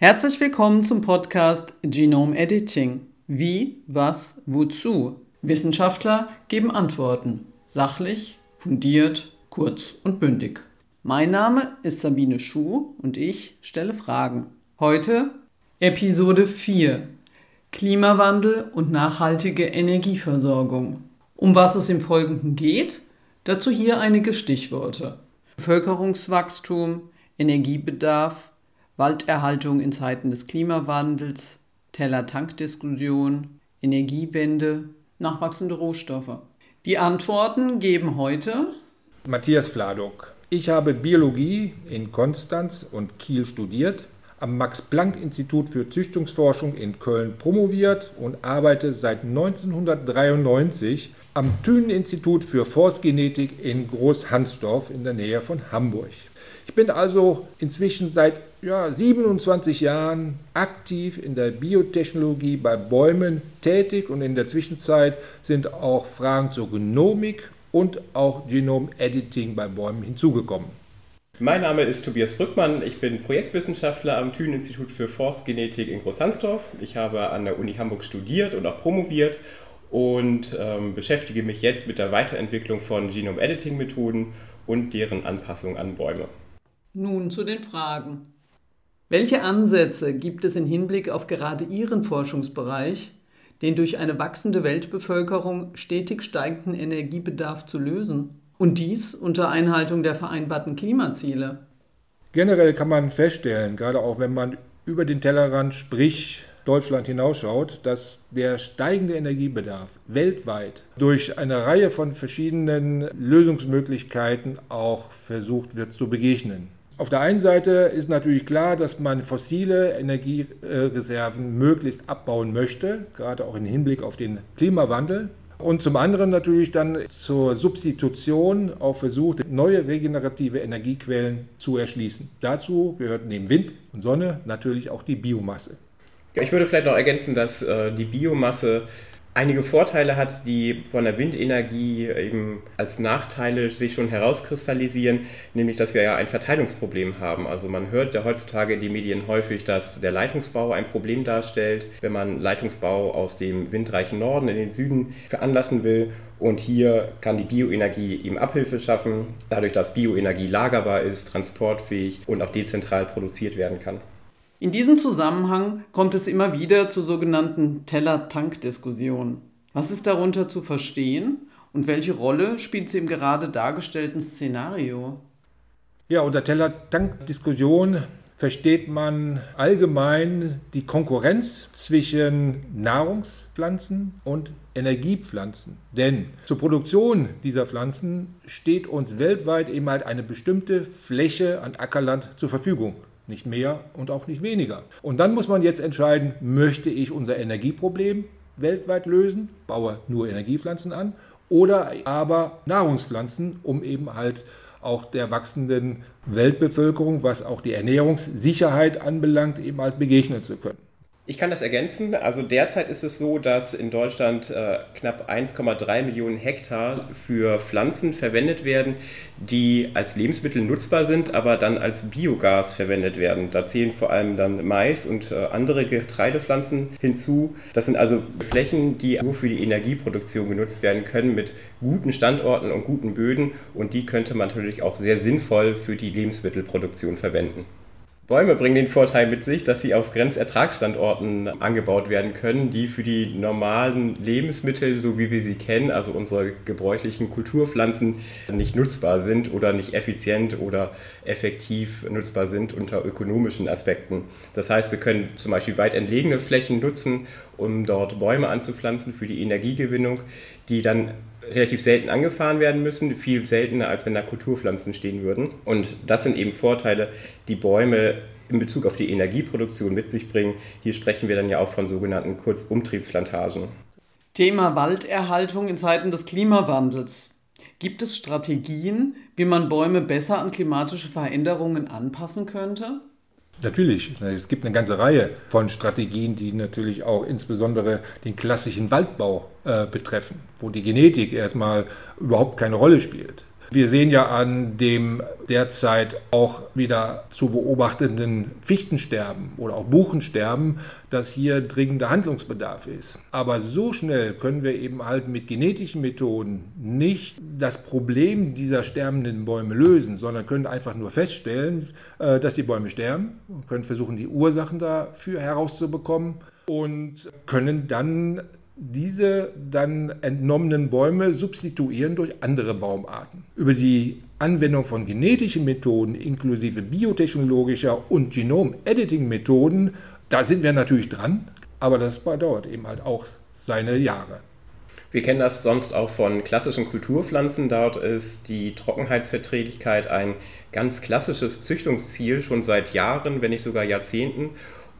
Herzlich willkommen zum Podcast Genome Editing. Wie, was, wozu? Wissenschaftler geben Antworten. Sachlich, fundiert, kurz und bündig. Mein Name ist Sabine Schuh und ich stelle Fragen. Heute Episode 4 Klimawandel und nachhaltige Energieversorgung. Um was es im Folgenden geht? Dazu hier einige Stichworte. Bevölkerungswachstum, Energiebedarf, Walderhaltung in Zeiten des Klimawandels, Teller-Tank-Diskussion, Energiewende, nachwachsende Rohstoffe. Die Antworten geben heute Matthias Fladok. Ich habe Biologie in Konstanz und Kiel studiert, am Max-Planck-Institut für Züchtungsforschung in Köln promoviert und arbeite seit 1993 am Thünen-Institut für Forstgenetik in Großhansdorf in der Nähe von Hamburg. Ich bin also inzwischen seit ja, 27 Jahren aktiv in der Biotechnologie bei Bäumen tätig und in der Zwischenzeit sind auch Fragen zur Genomik und auch Genom-Editing bei Bäumen hinzugekommen. Mein Name ist Tobias Brückmann. Ich bin Projektwissenschaftler am Thünen-Institut für Forstgenetik in Großhansdorf. Ich habe an der Uni Hamburg studiert und auch promoviert und ähm, beschäftige mich jetzt mit der Weiterentwicklung von Genom-Editing-Methoden und deren Anpassung an Bäume. Nun zu den Fragen. Welche Ansätze gibt es im Hinblick auf gerade Ihren Forschungsbereich, den durch eine wachsende Weltbevölkerung stetig steigenden Energiebedarf zu lösen? Und dies unter Einhaltung der vereinbarten Klimaziele? Generell kann man feststellen, gerade auch wenn man über den Tellerrand, sprich Deutschland hinausschaut, dass der steigende Energiebedarf weltweit durch eine Reihe von verschiedenen Lösungsmöglichkeiten auch versucht wird zu begegnen. Auf der einen Seite ist natürlich klar, dass man fossile Energiereserven möglichst abbauen möchte, gerade auch im Hinblick auf den Klimawandel. Und zum anderen natürlich dann zur Substitution auch versucht, neue regenerative Energiequellen zu erschließen. Dazu gehört neben Wind und Sonne natürlich auch die Biomasse. Ich würde vielleicht noch ergänzen, dass äh, die Biomasse einige Vorteile hat, die von der Windenergie eben als Nachteile sich schon herauskristallisieren, nämlich dass wir ja ein Verteilungsproblem haben. Also man hört ja heutzutage in den Medien häufig, dass der Leitungsbau ein Problem darstellt, wenn man Leitungsbau aus dem windreichen Norden in den Süden veranlassen will. Und hier kann die Bioenergie eben Abhilfe schaffen, dadurch, dass Bioenergie lagerbar ist, transportfähig und auch dezentral produziert werden kann. In diesem Zusammenhang kommt es immer wieder zu sogenannten Teller-Tank-Diskussionen. Was ist darunter zu verstehen und welche Rolle spielt sie im gerade dargestellten Szenario? Ja, unter Teller-Tank-Diskussion versteht man allgemein die Konkurrenz zwischen Nahrungspflanzen und Energiepflanzen. Denn zur Produktion dieser Pflanzen steht uns weltweit eben halt eine bestimmte Fläche an Ackerland zur Verfügung. Nicht mehr und auch nicht weniger. Und dann muss man jetzt entscheiden, möchte ich unser Energieproblem weltweit lösen, baue nur Energiepflanzen an, oder aber Nahrungspflanzen, um eben halt auch der wachsenden Weltbevölkerung, was auch die Ernährungssicherheit anbelangt, eben halt begegnen zu können. Ich kann das ergänzen. Also derzeit ist es so, dass in Deutschland äh, knapp 1,3 Millionen Hektar für Pflanzen verwendet werden, die als Lebensmittel nutzbar sind, aber dann als Biogas verwendet werden. Da zählen vor allem dann Mais und äh, andere Getreidepflanzen hinzu. Das sind also Flächen, die nur für die Energieproduktion genutzt werden können mit guten Standorten und guten Böden und die könnte man natürlich auch sehr sinnvoll für die Lebensmittelproduktion verwenden. Bäume bringen den Vorteil mit sich, dass sie auf Grenzertragsstandorten angebaut werden können, die für die normalen Lebensmittel, so wie wir sie kennen, also unsere gebräuchlichen Kulturpflanzen, nicht nutzbar sind oder nicht effizient oder effektiv nutzbar sind unter ökonomischen Aspekten. Das heißt, wir können zum Beispiel weit entlegene Flächen nutzen, um dort Bäume anzupflanzen für die Energiegewinnung, die dann relativ selten angefahren werden müssen, viel seltener, als wenn da Kulturpflanzen stehen würden. Und das sind eben Vorteile, die Bäume in Bezug auf die Energieproduktion mit sich bringen. Hier sprechen wir dann ja auch von sogenannten Kurzumtriebsplantagen. Thema Walderhaltung in Zeiten des Klimawandels. Gibt es Strategien, wie man Bäume besser an klimatische Veränderungen anpassen könnte? Natürlich, es gibt eine ganze Reihe von Strategien, die natürlich auch insbesondere den klassischen Waldbau äh, betreffen, wo die Genetik erstmal überhaupt keine Rolle spielt. Wir sehen ja an dem derzeit auch wieder zu beobachtenden Fichtensterben oder auch Buchensterben, dass hier dringender Handlungsbedarf ist. Aber so schnell können wir eben halt mit genetischen Methoden nicht das Problem dieser sterbenden Bäume lösen, sondern können einfach nur feststellen, äh, dass die Bäume sterben und können versuchen, die Ursachen dafür herauszubekommen und können dann diese dann entnommenen Bäume substituieren durch andere Baumarten. Über die Anwendung von genetischen Methoden inklusive biotechnologischer und Genom-Editing-Methoden, da sind wir natürlich dran, aber das dauert eben halt auch seine Jahre. Wir kennen das sonst auch von klassischen Kulturpflanzen. Dort ist die Trockenheitsverträglichkeit ein ganz klassisches Züchtungsziel schon seit Jahren, wenn nicht sogar Jahrzehnten.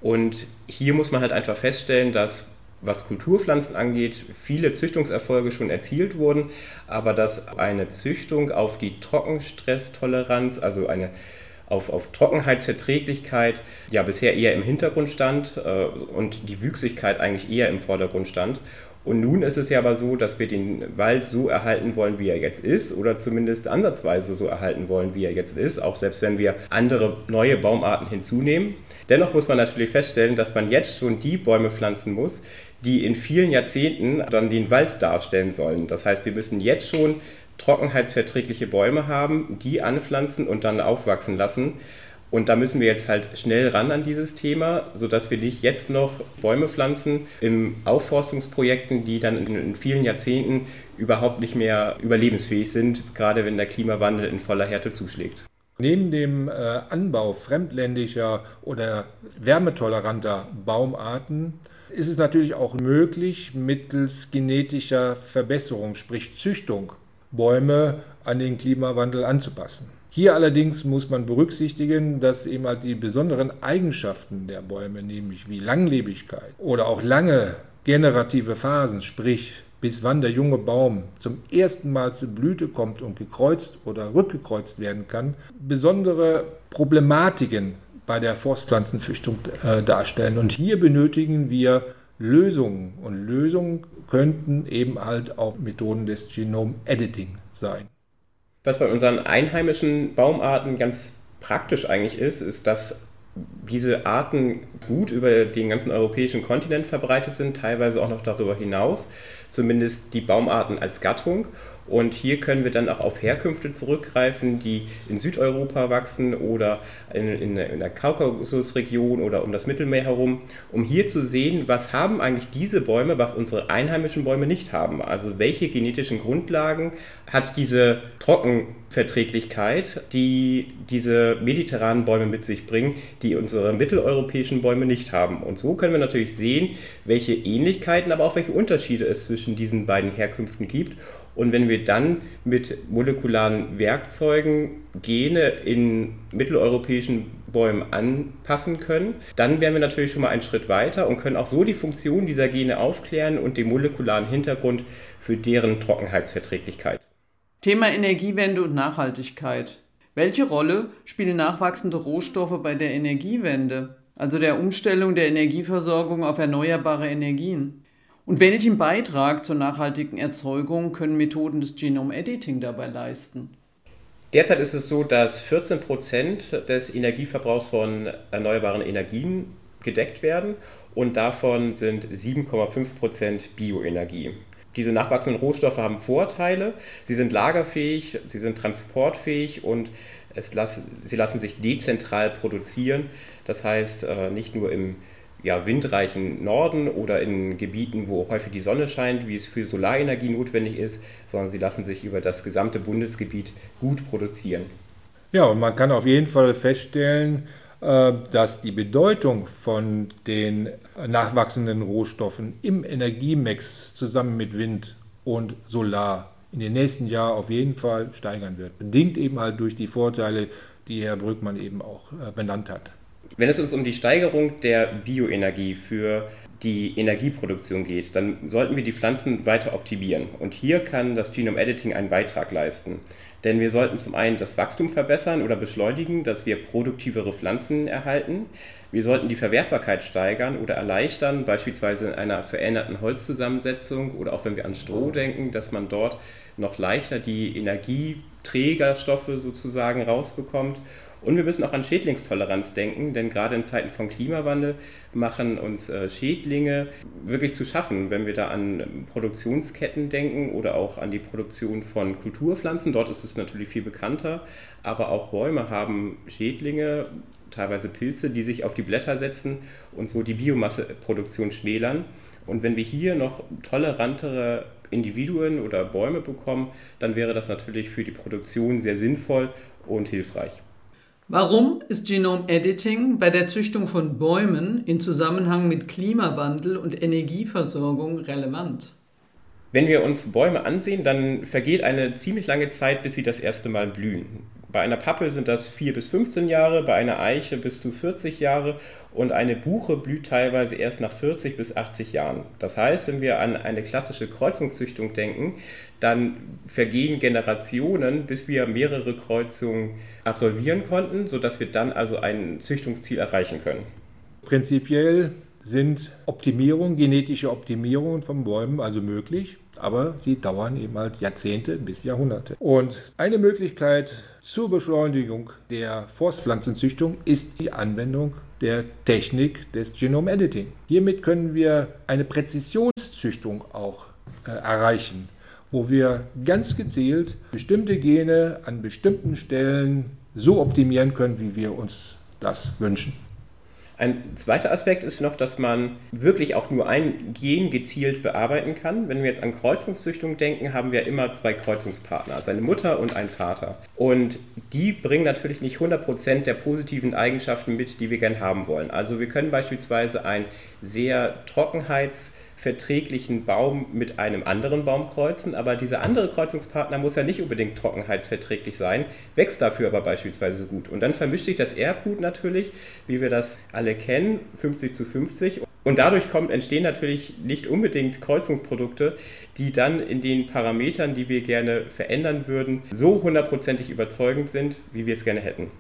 Und hier muss man halt einfach feststellen, dass was Kulturpflanzen angeht, viele Züchtungserfolge schon erzielt wurden, aber dass eine Züchtung auf die Trockenstresstoleranz, also eine auf, auf Trockenheitsverträglichkeit ja bisher eher im Hintergrund stand äh, und die Wüchsigkeit eigentlich eher im Vordergrund stand. Und nun ist es ja aber so, dass wir den Wald so erhalten wollen, wie er jetzt ist, oder zumindest ansatzweise so erhalten wollen, wie er jetzt ist, auch selbst wenn wir andere neue Baumarten hinzunehmen. Dennoch muss man natürlich feststellen, dass man jetzt schon die Bäume pflanzen muss, die in vielen Jahrzehnten dann den Wald darstellen sollen. Das heißt, wir müssen jetzt schon trockenheitsverträgliche Bäume haben, die anpflanzen und dann aufwachsen lassen. Und da müssen wir jetzt halt schnell ran an dieses Thema, sodass wir nicht jetzt noch Bäume pflanzen in Aufforstungsprojekten, die dann in vielen Jahrzehnten überhaupt nicht mehr überlebensfähig sind, gerade wenn der Klimawandel in voller Härte zuschlägt. Neben dem äh, Anbau fremdländischer oder wärmetoleranter Baumarten ist es natürlich auch möglich, mittels genetischer Verbesserung, sprich Züchtung, Bäume an den Klimawandel anzupassen. Hier allerdings muss man berücksichtigen, dass eben halt die besonderen Eigenschaften der Bäume, nämlich wie Langlebigkeit oder auch lange generative Phasen, sprich bis wann der junge Baum zum ersten Mal zur Blüte kommt und gekreuzt oder rückgekreuzt werden kann, besondere Problematiken bei der Forstpflanzenzüchtung äh, darstellen. Und hier benötigen wir Lösungen. Und Lösungen könnten eben halt auch Methoden des Genom-Editing sein. Was bei unseren einheimischen Baumarten ganz praktisch eigentlich ist, ist, dass diese Arten gut über den ganzen europäischen Kontinent verbreitet sind, teilweise auch noch darüber hinaus, zumindest die Baumarten als Gattung. Und hier können wir dann auch auf Herkünfte zurückgreifen, die in Südeuropa wachsen oder in, in, in der Kaukasusregion oder um das Mittelmeer herum, um hier zu sehen, was haben eigentlich diese Bäume, was unsere einheimischen Bäume nicht haben. Also welche genetischen Grundlagen hat diese Trockenverträglichkeit, die diese mediterranen Bäume mit sich bringen, die unsere mitteleuropäischen Bäume nicht haben. Und so können wir natürlich sehen, welche Ähnlichkeiten, aber auch welche Unterschiede es zwischen diesen beiden Herkünften gibt und wenn wir dann mit molekularen Werkzeugen Gene in mitteleuropäischen Bäumen anpassen können, dann wären wir natürlich schon mal einen Schritt weiter und können auch so die Funktion dieser Gene aufklären und den molekularen Hintergrund für deren Trockenheitsverträglichkeit. Thema Energiewende und Nachhaltigkeit. Welche Rolle spielen nachwachsende Rohstoffe bei der Energiewende, also der Umstellung der Energieversorgung auf erneuerbare Energien? Und welchen Beitrag zur nachhaltigen Erzeugung können Methoden des Genome Editing dabei leisten? Derzeit ist es so, dass 14 Prozent des Energieverbrauchs von erneuerbaren Energien gedeckt werden und davon sind 7,5 Prozent Bioenergie. Diese nachwachsenden Rohstoffe haben Vorteile. Sie sind lagerfähig, sie sind transportfähig und lassen, sie lassen sich dezentral produzieren. Das heißt, äh, nicht nur im ja, windreichen Norden oder in Gebieten, wo häufig die Sonne scheint, wie es für Solarenergie notwendig ist, sondern sie lassen sich über das gesamte Bundesgebiet gut produzieren. Ja, und man kann auf jeden Fall feststellen, äh, dass die Bedeutung von den nachwachsenden Rohstoffen im Energiemix zusammen mit Wind und Solar in den nächsten Jahren auf jeden Fall steigern wird. Bedingt eben halt durch die Vorteile, die Herr Brückmann eben auch äh, benannt hat. Wenn es uns um die Steigerung der Bioenergie für die Energieproduktion geht, dann sollten wir die Pflanzen weiter optimieren. Und hier kann das Genome Editing einen Beitrag leisten. Denn wir sollten zum einen das Wachstum verbessern oder beschleunigen, dass wir produktivere Pflanzen erhalten. Wir sollten die Verwertbarkeit steigern oder erleichtern, beispielsweise in einer veränderten Holzzusammensetzung oder auch wenn wir an Stroh denken, dass man dort noch leichter die Energieträgerstoffe sozusagen rausbekommt. Und wir müssen auch an Schädlingstoleranz denken, denn gerade in Zeiten von Klimawandel machen uns äh, Schädlinge wirklich zu schaffen. Wenn wir da an Produktionsketten denken oder auch an die Produktion von Kulturpflanzen, dort ist es natürlich viel bekannter, aber auch Bäume haben Schädlinge, teilweise Pilze, die sich auf die Blätter setzen und so die Biomasseproduktion schmälern. Und wenn wir hier noch tolerantere Individuen oder Bäume bekommen, dann wäre das natürlich für die Produktion sehr sinnvoll und hilfreich. Warum ist Genome Editing bei der Züchtung von Bäumen in Zusammenhang mit Klimawandel und Energieversorgung relevant? Wenn wir uns Bäume ansehen, dann vergeht eine ziemlich lange Zeit, bis sie das erste Mal blühen. Bei einer Pappel sind das 4 bis 15 Jahre, bei einer Eiche bis zu 40 Jahre und eine Buche blüht teilweise erst nach 40 bis 80 Jahren. Das heißt, wenn wir an eine klassische Kreuzungszüchtung denken, dann vergehen Generationen, bis wir mehrere Kreuzungen absolvieren konnten, sodass wir dann also ein Züchtungsziel erreichen können. Prinzipiell sind Optimierungen, genetische Optimierungen von Bäumen also möglich aber sie dauern eben halt Jahrzehnte bis Jahrhunderte. Und eine Möglichkeit zur Beschleunigung der Forstpflanzenzüchtung ist die Anwendung der Technik des Genome Editing. Hiermit können wir eine Präzisionszüchtung auch äh, erreichen, wo wir ganz gezielt bestimmte Gene an bestimmten Stellen so optimieren können, wie wir uns das wünschen. Ein zweiter Aspekt ist noch, dass man wirklich auch nur ein Gen gezielt bearbeiten kann. Wenn wir jetzt an Kreuzungszüchtung denken, haben wir immer zwei Kreuzungspartner, also eine Mutter und einen Vater. Und die bringen natürlich nicht 100% der positiven Eigenschaften mit, die wir gern haben wollen. Also wir können beispielsweise ein sehr trockenheits- verträglichen Baum mit einem anderen Baum kreuzen, aber dieser andere Kreuzungspartner muss ja nicht unbedingt trockenheitsverträglich sein, wächst dafür aber beispielsweise gut. Und dann vermischt sich das Erbgut natürlich, wie wir das alle kennen, 50 zu 50. Und dadurch kommt, entstehen natürlich nicht unbedingt Kreuzungsprodukte, die dann in den Parametern, die wir gerne verändern würden, so hundertprozentig überzeugend sind, wie wir es gerne hätten.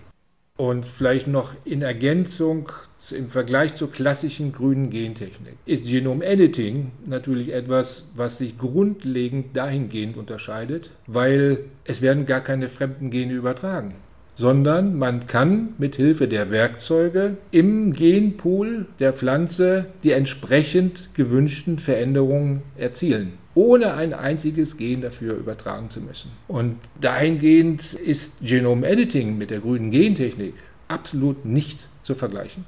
Und vielleicht noch in Ergänzung im Vergleich zur klassischen grünen Gentechnik. Ist Genome Editing natürlich etwas, was sich grundlegend dahingehend unterscheidet, weil es werden gar keine fremden Gene übertragen, sondern man kann mit Hilfe der Werkzeuge im Genpool der Pflanze die entsprechend gewünschten Veränderungen erzielen ohne ein einziges Gen dafür übertragen zu müssen. Und dahingehend ist Genome Editing mit der grünen Gentechnik absolut nicht zu vergleichen.